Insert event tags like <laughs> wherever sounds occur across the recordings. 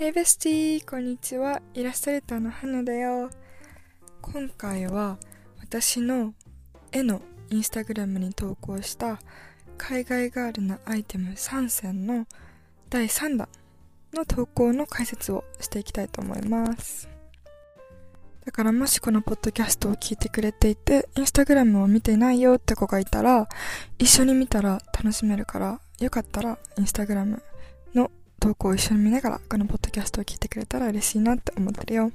Hey bestie! こんにちは。イラストレーターの花だよ。今回は私の絵のインスタグラムに投稿した海外ガールなアイテム3選の第3弾の投稿の解説をしていきたいと思います。だからもしこのポッドキャストを聞いてくれていて、インスタグラムを見てないよって子がいたら、一緒に見たら楽しめるから、よかったらインスタグラム投稿を一緒に見ながらこのポッドキャストを聞いてくれたら嬉しいなって思ってるよ。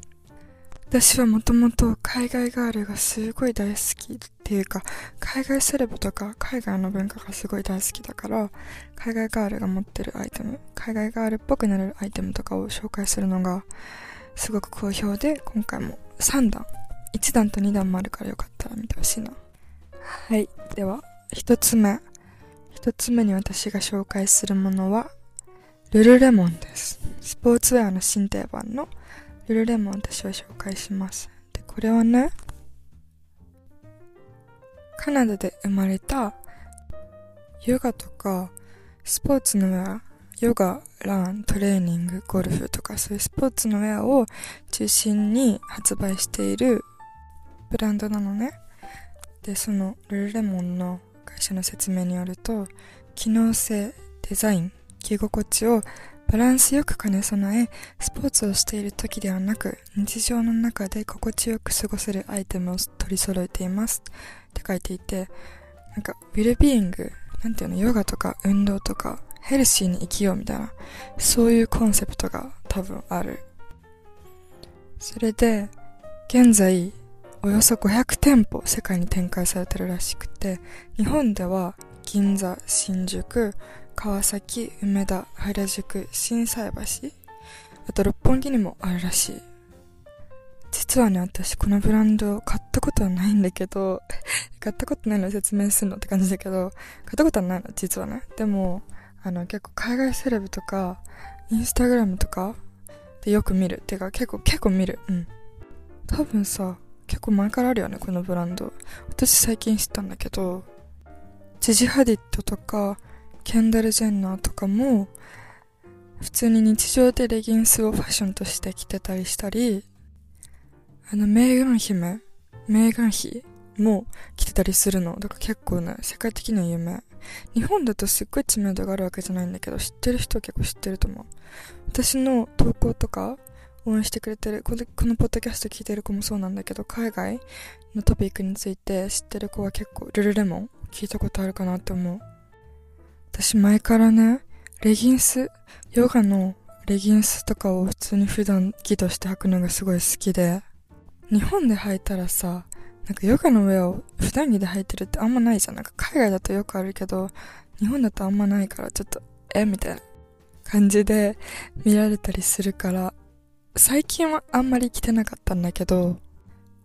私はもともと海外ガールがすごい大好きっていうか、海外セレブとか海外の文化がすごい大好きだから、海外ガールが持ってるアイテム、海外ガールっぽくなれるアイテムとかを紹介するのがすごく好評で、今回も3段、1段と2段もあるからよかったら見てほしいな。はい。では、1つ目。1つ目に私が紹介するものは、ルルレモンです。スポーツウェアの新定番のルルレモン私は紹介します。で、これはね、カナダで生まれたヨガとかスポーツのウェア、ヨガ、ラン、トレーニング、ゴルフとかそういうスポーツのウェアを中心に発売しているブランドなのね。で、そのルルレモンの会社の説明によると、機能性、デザイン、着心地をバランスよく兼ね備え、スポーツをしている時ではなく、日常の中で心地よく過ごせるアイテムを取り揃えていますって書いていて、なんか、ウィルビーイング、なんていうの、ヨガとか運動とか、ヘルシーに生きようみたいな、そういうコンセプトが多分ある。それで、現在、およそ500店舗世界に展開されてるらしくて、日本では銀座、新宿、川崎、梅田、原宿、心斎橋、あと六本木にもあるらしい。実はね、私このブランド買ったことはないんだけど、<laughs> 買ったことないの説明するのって感じだけど、買ったことはないの、実はね。でも、あの、結構海外セレブとか、インスタグラムとかでよく見る。てか結構、結構見る。うん。多分さ、結構前からあるよね、このブランド。私最近知ったんだけど、ジジハディットとか、ケンダル・ジェンナーとかも、普通に日常でレギンスをファッションとして着てたりしたり、あの、メーガン姫、メーガン妃も着てたりするの。だから結構ね、世界的には有名。日本だとすっごい知名度があるわけじゃないんだけど、知ってる人は結構知ってると思う。私の投稿とか、応援してくれてる、このポッドキャスト聞いてる子もそうなんだけど、海外のトピックについて知ってる子は結構、ルルレモン聞いたことあるかなって思う。私前からね、レギンス、ヨガのレギンスとかを普通に普段着として履くのがすごい好きで、日本で履いたらさ、なんかヨガの上を普段着で履いてるってあんまないじゃん。なんか海外だとよくあるけど、日本だとあんまないからちょっと、えみたいな感じで見られたりするから、最近はあんまり着てなかったんだけど、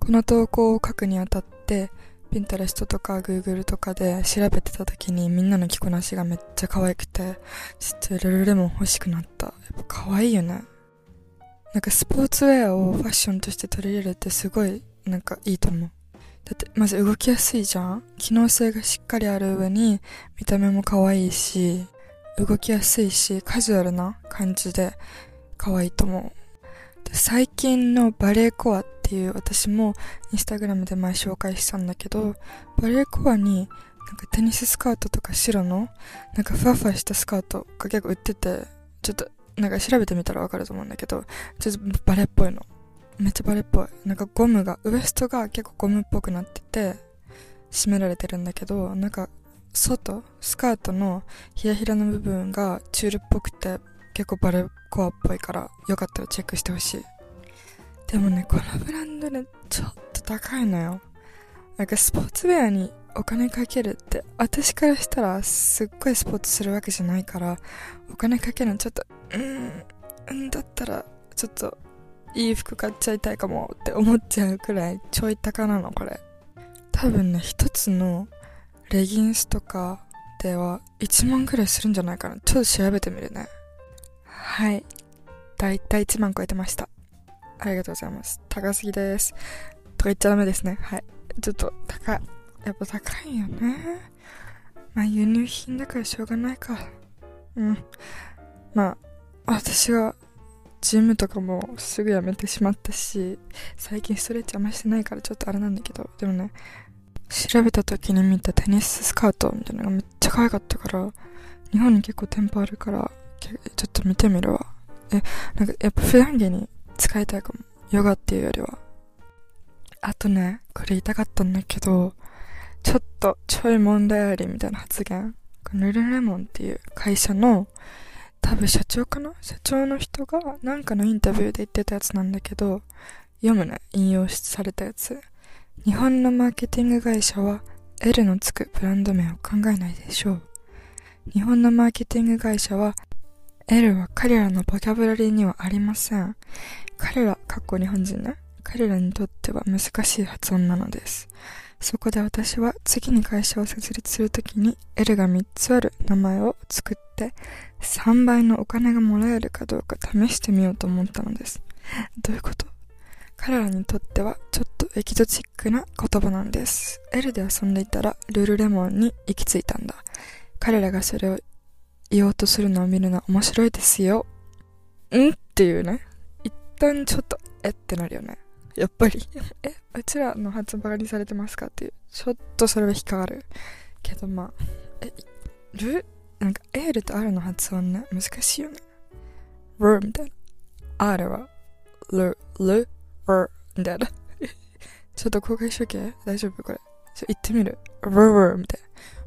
この投稿を書くにあたって、ピンタレストとか Google とかで調べてた時にみんなの着こなしがめっちゃ可愛くて、ちょっとルルレモン欲しくなった。やっぱ可愛いよね。なんかスポーツウェアをファッションとして取り入れるってすごいなんかいいと思う。だってまず動きやすいじゃん機能性がしっかりある上に見た目も可愛いし、動きやすいしカジュアルな感じで可愛いと思う。で最近のバレーコアっっていう私もインスタグラムで前紹介したんだけど、バレーコアになんかテニススカートとか白のなんかふわふわしたスカートが結構売ってて、ちょっとなんか調べてみたらわかると思うんだけど、ちょっとバレーっぽいの。めっちゃバレーっぽい。なんかゴムが、ウエストが結構ゴムっぽくなってて、締められてるんだけど、なんか外、スカートのひらひらの部分がチュールっぽくて結構バレーコアっぽいからよかったらチェックしてほしい。でもね、このブランドね、ちょっと高いのよ。なんかスポーツウェアにお金かけるって、私からしたらすっごいスポーツするわけじゃないから、お金かけるのちょっと、うーん、だったら、ちょっと、いい服買っちゃいたいかもって思っちゃうくらいちょい高なの、これ。多分ね、一つのレギンスとかでは1万くらいするんじゃないかな。ちょっと調べてみるね。はい。だいたい1万超えてました。ありがとうございます。高すぎです。とか言っちゃダメですね。はい。ちょっと高い。やっぱ高いよね。まあ輸入品だからしょうがないか。うん。まあ、私がジムとかもすぐやめてしまったし、最近ストレッチあんましてないからちょっとあれなんだけど、でもね、調べた時に見たテニススカートみたいなのがめっちゃ可愛かったから、日本に結構店舗あるから、ちょっと見てみるわ。え、なんかやっぱ普段着に使いたいかも。ヨガっていうよりは。あとね、これ言いたかったんだけど、ちょっとちょい問題ありみたいな発言。ルルレモンっていう会社の、多分社長かな？社長の人がなんかのインタビューで言ってたやつなんだけど、読むね、引用されたやつ。日本のマーケティング会社は L のつくブランド名を考えないでしょう。日本のマーケティング会社は L は彼らのボキャブラリーにはありません。彼ら、かっこ日本人ね。彼らにとっては難しい発音なのです。そこで私は次に会社を設立するときに L が3つある名前を作って3倍のお金がもらえるかどうか試してみようと思ったのです。どういうこと？彼らにとってはちょっとエキゾチックな言葉なんです。L で遊んでいたらルルレモンに行き着いたんだ。彼らがそれを言おうとするのを見るのは面白いですよ。ん？っていうね。一旦ちょっと、えってなるよね。やっぱり <laughs> え、うちらの発バカにされてますか？っていう。ちょっとそれは引っかかる。けどまあ、え、ルなんか L と R の発音ね、難しいよね。ルみたいな。R は、ル、ル、ルみたいな。<laughs> ちょっと公開しとけ大丈夫これ。ちょ、言ってみる。ルルみたい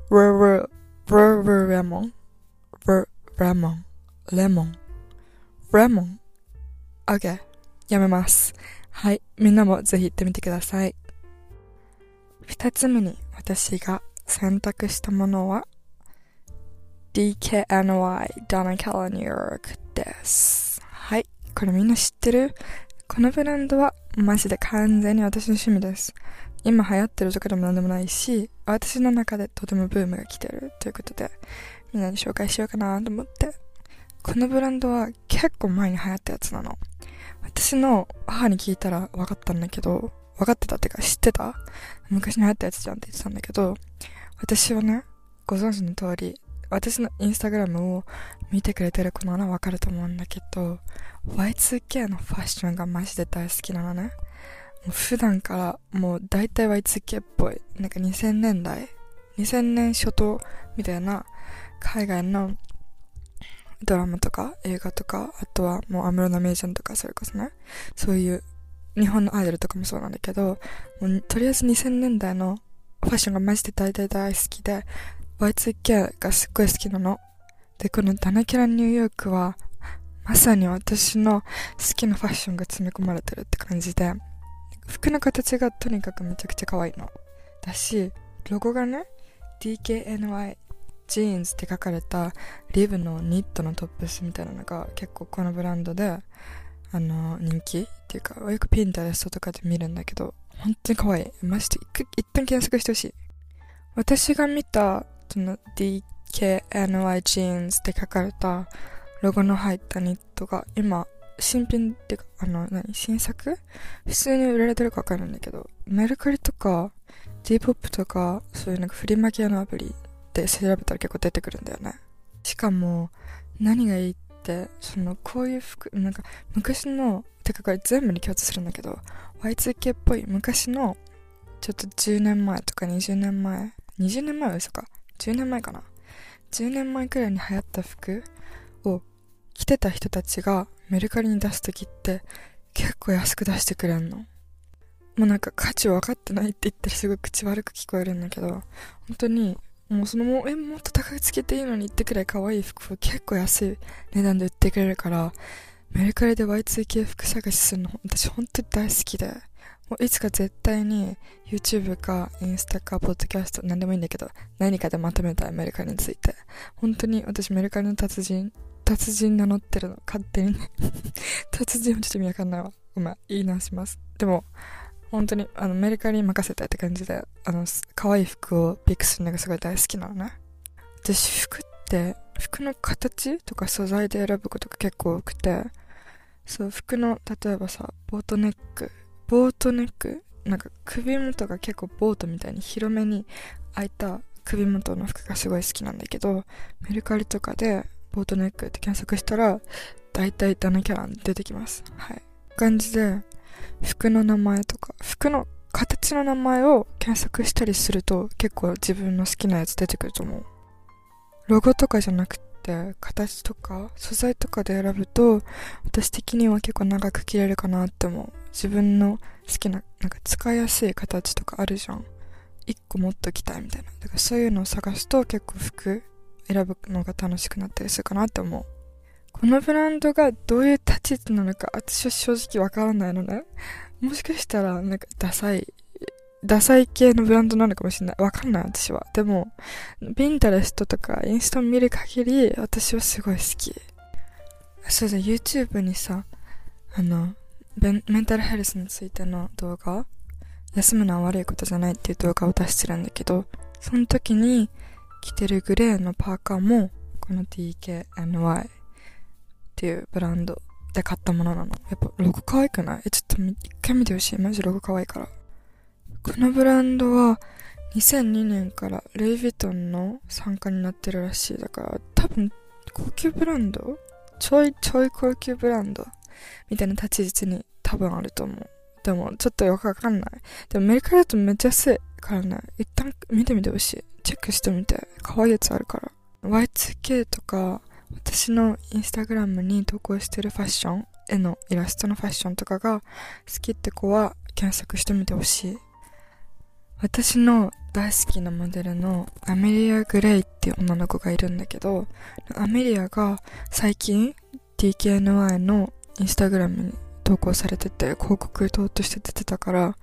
な。ルル、ルルレモン。ル、レモン。レモン。レモン。OK。やめます。はい。みんなもぜひ行ってみてください。二つ目に私が選択したものは DKNY Donna Cala New York です。はい。これみんな知ってる？このブランドはマジで完全に私の趣味です。今流行ってるとかでも何でもないし、私の中でとてもブームが来てるということで、みんなに紹介しようかなと思って。このブランドは結構前に流行ったやつなの。私の母に聞いたら分かったんだけど、分かってたってか知ってた？昔に流行ったやつじゃんって言ってたんだけど、私はね、ご存知の通り、私のインスタグラムを見てくれてる子ならわかると思うんだけど、Y2K のファッションがマジで大好きなのね。もう普段からもう大体 Y2K っぽい、なんか2000年代、2000年初頭みたいな海外のドラマとか映画とか、あとはもう安室奈美恵ちゃんとかそれこそね、そういう日本のアイドルとかもそうなんだけど、もうとりあえず2000年代のファッションがマジで大体大好きで、Y2K がすっごい好きなの。で、このダナキャランニューヨークは、まさに私の好きなファッションが詰め込まれてるって感じで、服の形がとにかくめちゃくちゃ可愛いの。だし、ロゴがね、DKNY ジーンズって書かれたリブのニットのトップスみたいなのが結構このブランドで、あの、人気っていうか、よくピンタレストとかで見るんだけど、本当に可愛い。マジで一旦検索してほしい。私が見た、その DKNY ジーンズって書かれたロゴの入ったニットが今、新品っていうか、あの、何？新作？普通に売られてるかわかるんだけど、メルカリとか、Dpop とか、そういうなんかフリマ系のアプリって調べたら結構出てくるんだよね。しかも、何がいいって、その、こういう服、なんか、昔の、てかこれ全部に共通するんだけど、Y2K っぽい昔の、ちょっと10年前とか20年前、20年前は嘘か。10年前かな。10年前くらいに流行った服を着てた人たちがメルカリに出すときって結構安く出してくれんの。もうなんか価値分かってないって言ったらすごい口悪く聞こえるんだけど、本当にもうそのも、え、もっと高くつけていいのにってくらい可愛い服を結構安い値段で売ってくれるから、メルカリで Y2K 服探しするの私本当に大好きで、もういつか絶対に YouTube かインスタかポッドキャスト何でもいいんだけど、何かでまとめたいメルカリについて。本当に私メルカリの達人、達人名乗ってるの、勝手に <laughs> 達人はちょっと意味わかんないわ。ごめん、言い直します。でも、本当に、あの、メルカリに任せたいって感じで、あの、可愛い服をピックするのがすごい大好きなのね。私、服って、服の形とか素材で選ぶことが結構多くて、そう、服の、例えばさ、ボートネック、ボートネックなんか首元が結構ボートみたいに広めに開いた首元の服がすごい好きなんだけど、メルカリとかでボートネックって検索したら、大体ダメキャラ出てきます。はい。感じで、服の名前とか、服の形の名前を検索したりすると結構自分の好きなやつ出てくると思う。ロゴとかじゃなくて、形とか素材とかで選ぶと、私的には結構長く着れるかなって思う。自分の好きな、なんか使いやすい形とかあるじゃん。一個持っときたいみたいな。だからそういうのを探すと結構服選ぶのが楽しくなったりするかなって思う。このブランドがどういう立ち位置なのか私は正直わからないのね。もしかしたらなんかダサい、ダサい系のブランドなのかもしれない。わかんない私は。でも、ピンタレストとかインスタ見る限り私はすごい好き。そうだ、YouTube にさ、あの、メンタルヘルスについての動画休むのは悪いことじゃないっていう動画を出してるんだけど、その時に着てるグレーのパーカーも、この DKNY っていうブランドで買ったものなの。やっぱロゴ可愛くない？え、ちょっと一回見てほしい。マジロゴ可愛いから。このブランドは2002年からルイ・ヴィトンの参加になってるらしい。だから多分高級ブランド？ちょいちょい高級ブランド？みたいな立ち位置に多分あると思う。でもちょっとよくわかんない。でもメルカリだとめっちゃ安いからね。一旦見てみてほしい。チェックしてみて。可愛いやつあるから。Y2K とか私のインスタグラムに投稿してるファッション、絵のイラストのファッションとかが好きって子は検索してみてほしい。私の大好きなモデルのアメリア・グレイっていう女の子がいるんだけど、アメリアが最近 DKNY のインスタグラムに投稿されてて広告塔として出てたから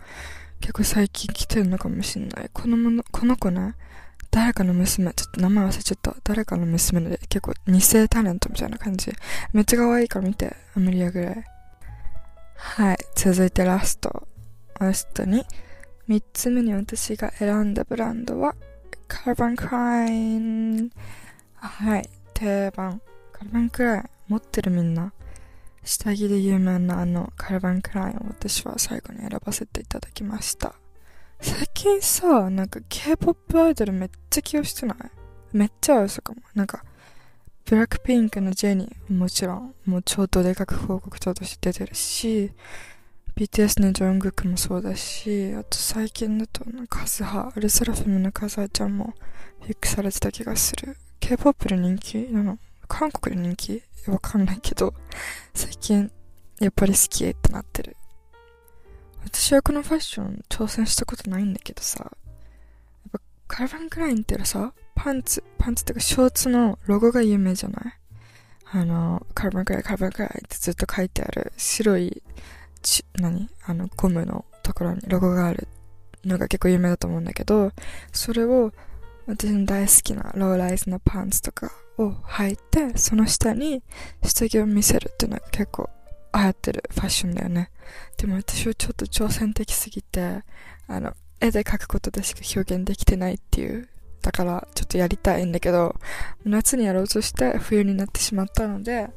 結構最近来てるのかもしんない。このもの、この子ね、誰かの娘、ちょっと名前忘れちゃった。誰かの娘で結構二世タレントみたいな感じ。めっちゃ可愛いから見て、アメリアぐらい。はい。続いてラスト。ラストに、三つ目に私が選んだブランドは、カーバンクライン。はい。定番。カーバンクライン。持ってるみんな。下着で有名なあのカルバンクラインを私は最後に選ばせていただきました。最近さ、なんか K-POP アイドルめっちゃ起用してない？めっちゃ嘘かも。なんか、ブラックピンクのジェニーもちろん、もう超どでかく広告塔として出てるし、BTS のジョングクもそうだし、あと最近だとカズハ、アルセラフィムのカズハちゃんもフィックされてた気がする。K-POP で人気なの？韓国で人気？わかんないけど、最近やっぱり好きってなってる。私はこのファッション挑戦したことないんだけどさ、やっぱカルバンクラインってさ、パンツ、パンツってかショーツのロゴが有名じゃない？あの、カルバンクライン、カルバンクラインってずっと書いてある白い、ち、何？あの、ゴムのところにロゴがあるのが結構有名だと思うんだけど、それを私の大好きなローライズのパンツとかを履いて、その下に下着を見せるっていうのが結構流行ってるファッションだよね。でも私はちょっと挑戦的すぎて、あの、絵で描くことでしか表現できてないっていう。だからちょっとやりたいんだけど、夏にやろうとして冬になってしまったので、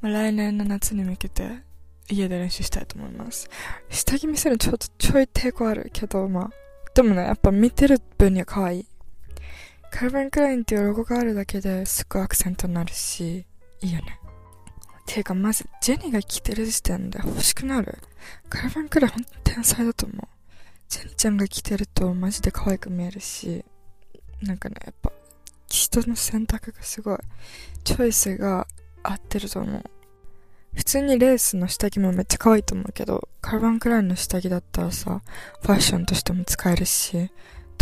まあ、来年の夏に向けて家で練習したいと思います。下着見せるのちょっとちょい抵抗あるけど、まあ、でもね、やっぱ見てる分には可愛い。カルバンクラインっていうロゴがあるだけですごいアクセントになるし、いいよね。てか、まず、ジェニーが着てる時点で欲しくなる？カルバンくらいほんと天才だと思う。ジェニーちゃんが着てるとマジで可愛く見えるし、なんかね、やっぱ、人の選択がすごい、チョイスが合ってると思う。普通にレースの下着もめっちゃ可愛いと思うけど、カルバンクラインの下着だったらさ、ファッションとしても使えるし、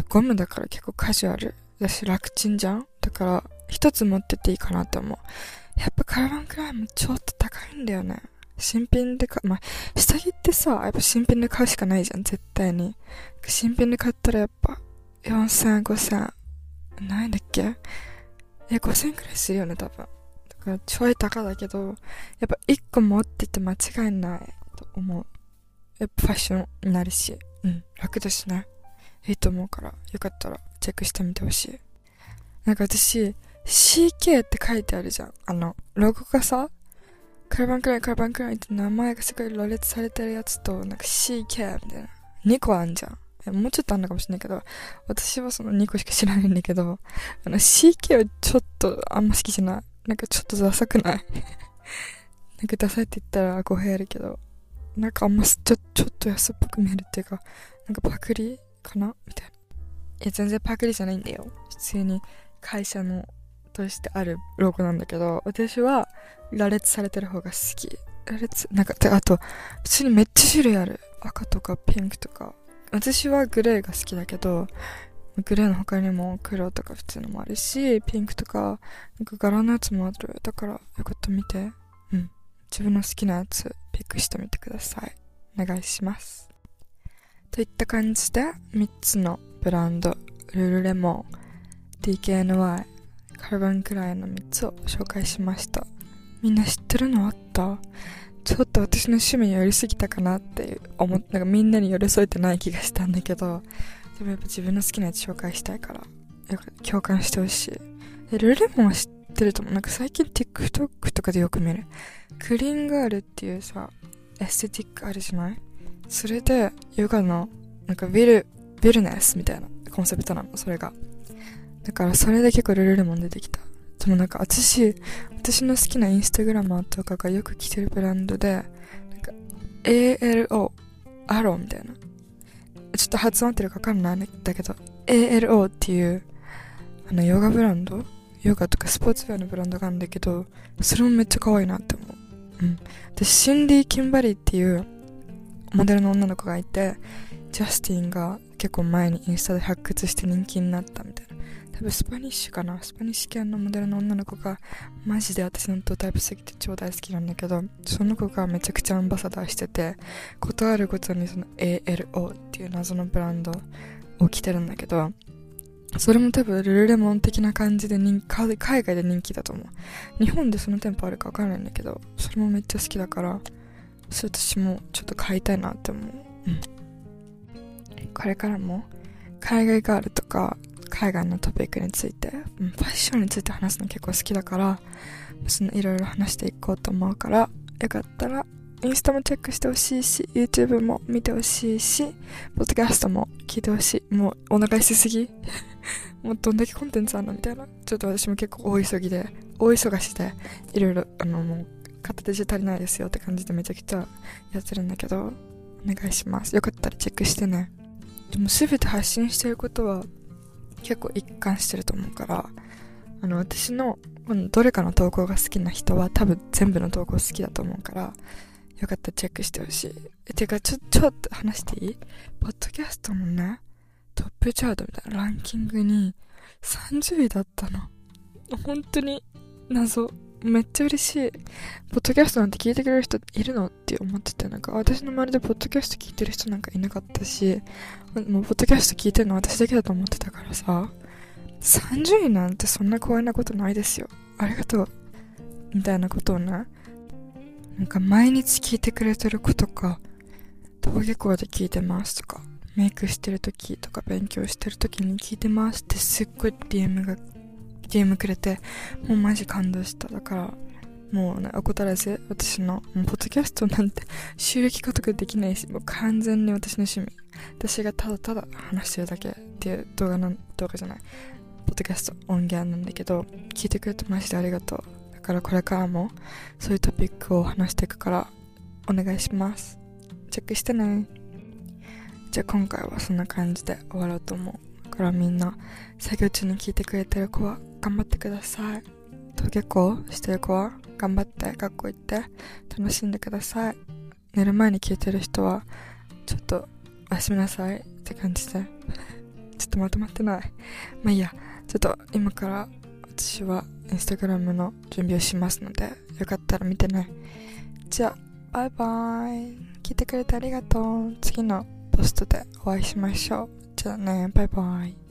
ゴムだから結構カジュアルだし楽ちんじゃん？だから、一つ持ってていいかなって思う。やっぱカラバンクライムちょっと高いんだよね。新品で買、まあ、下着ってさ、やっぱ新品で買うしかないじゃん、絶対に。新品で買ったらやっぱ、4000、5000、何だっけ？え、5000くらいするよね、多分。だからちょい高だけど、やっぱ1個持ってて間違いないと思う。やっぱファッションになるし、うん、楽だしね。いいと思うから、よかったらチェックしてみてほしい。なんか私、CK って書いてあるじゃん。あの、ロゴがさ、カルバンクライン、カルバンクラインって名前がすごい羅列されてるやつと、なんか CK みたいな。2個あんじゃん。もうちょっとあんのかもしれないけど、私はその2個しか知らないんだけど、あの CK はちょっとあんま好きじゃない。なんかちょっとダサくない？<laughs> なんかダサいって言ったら語弊あるけど、なんかあんまちょちょっと安っぽく見えるっていうか、なんかパクリかな？みたいな。いや、全然パクリじゃないんだよ。普通に会社のとしてあるロゴなんだけど、私は羅列されてる方が好き。羅列、なんか、あと、普通にめっちゃ種類ある。赤とかピンクとか。私はグレーが好きだけど、グレーの他にも黒とか普通のもあるし、ピンクとか、なんか柄のやつもある。だからよかった見て。うん。自分の好きなやつピックしてみてください。お願いします。といった感じで、3つのブランド、ルルレモン、DKNY、カルバンクライの3つを紹介しました。みんな知ってるの？あった？ちょっと私の趣味に寄りすぎたかなって思って、なんかみんなに寄り添えてない気がしたんだけど、でもやっぱ自分の好きなやつ紹介したいから、よく共感してほしい。え、ルレモンは知ってると思う？なんか最近 TikTok とかでよく見る。クリーンガールっていうさ、エステティックあるじゃない？それで、ヨガの、なんかビル、ビルネスみたいなコンセプトなの、それが。だからそれで結構ルルレモン出てきた。でもなんか私、私の好きなインスタグラマーとかがよく着てるブランドで、なんか ALO、アローみたいな。ちょっと発音合ってるかわかんないんだけど、ALO っていう、あの、ヨガブランドヨガとかスポーツウェアのブランドがあるんだけど、それもめっちゃ可愛いなって思う。うん。で、シンディ・キンバリーっていうモデルの女の子がいて、ジャスティンが結構前にインスタで発掘して人気になったみたいな。多分スパニッシュかな。スパニッシュ系のモデルの女の子がマジで私のドタイプすぎて超大好きなんだけどその子がめちゃくちゃアンバサダーしててことあるごとにその ALO っていう謎のブランドを着てるんだけどそれも多分ルルレモン的な感じで人海外で人気だと思う。日本でその店舗あるかわからないんだけどそれもめっちゃ好きだからそれ私もちょっと買いたいなって思う。うん。これからも海外ガールとか海外のトピックについて、ファッションについて話すの結構好きだから、そのいろいろ話していこうと思うから、よかったら、インスタもチェックしてほしいし、YouTube も見てほしいし、ポッドキャストも聞いてほしい。もうお願いしすぎ <laughs> もうどんだけコンテンツあるのみたいな。ちょっと私も結構大急ぎで、大忙しで、いろいろ、あの、もう、片手じゃ足りないですよって感じでめちゃくちゃやってるんだけど、お願いします。よかったらチェックしてね。でも全て発信してることは結構一貫してると思うから、あの、私の、どれかの投稿が好きな人は多分全部の投稿好きだと思うから、よかったらチェックしてほしい。え、てか、ちょ、ちょっと話していい？ポッドキャストのね、トップチャートみたいなランキングに30位だったの。本当に謎。めっちゃ嬉しい。ポッドキャストなんて聞いてくれる人いるの？って思ってて、なんか私の周りでポッドキャスト聞いてる人なんかいなかったし、もうポッドキャスト聞いてるの私だけだと思ってたからさ、30位なんてそんな光栄なことないですよ。ありがとう。みたいなことをね、なんか毎日聞いてくれてる子とか、登下校で聞いてますとか、メイクしてる時とか勉強してる時に聞いてますってすっごい DM がゲームくれて、もうマジ感動した。だから、もうね、怠らず、私の、もうポッドキャストなんて収益化とかできないし、もう完全に私の趣味。私がただただ話してるだけっていう動画の、動画じゃない。ポッドキャスト音源なんだけど、聞いてくれてマジでありがとう。だからこれからも、そういうトピックを話していくから、お願いします。チェックしてね。じゃあ今回はそんな感じで終わろうと思う。からみんな作業中に聞いてくれてる子は頑張ってください登下校してる子は頑張って学校行って楽しんでください寝る前に聞いてる人はちょっとおやすみなさい。って感じで。ちょっとまとまってない。まあいいや。ちょっと今から私はインスタグラムの準備をしますのでよかったら見てね。じゃあバイバイ。聞いてくれてありがとう。次のポストでお会いしましょう。じゃあね、バイバイ。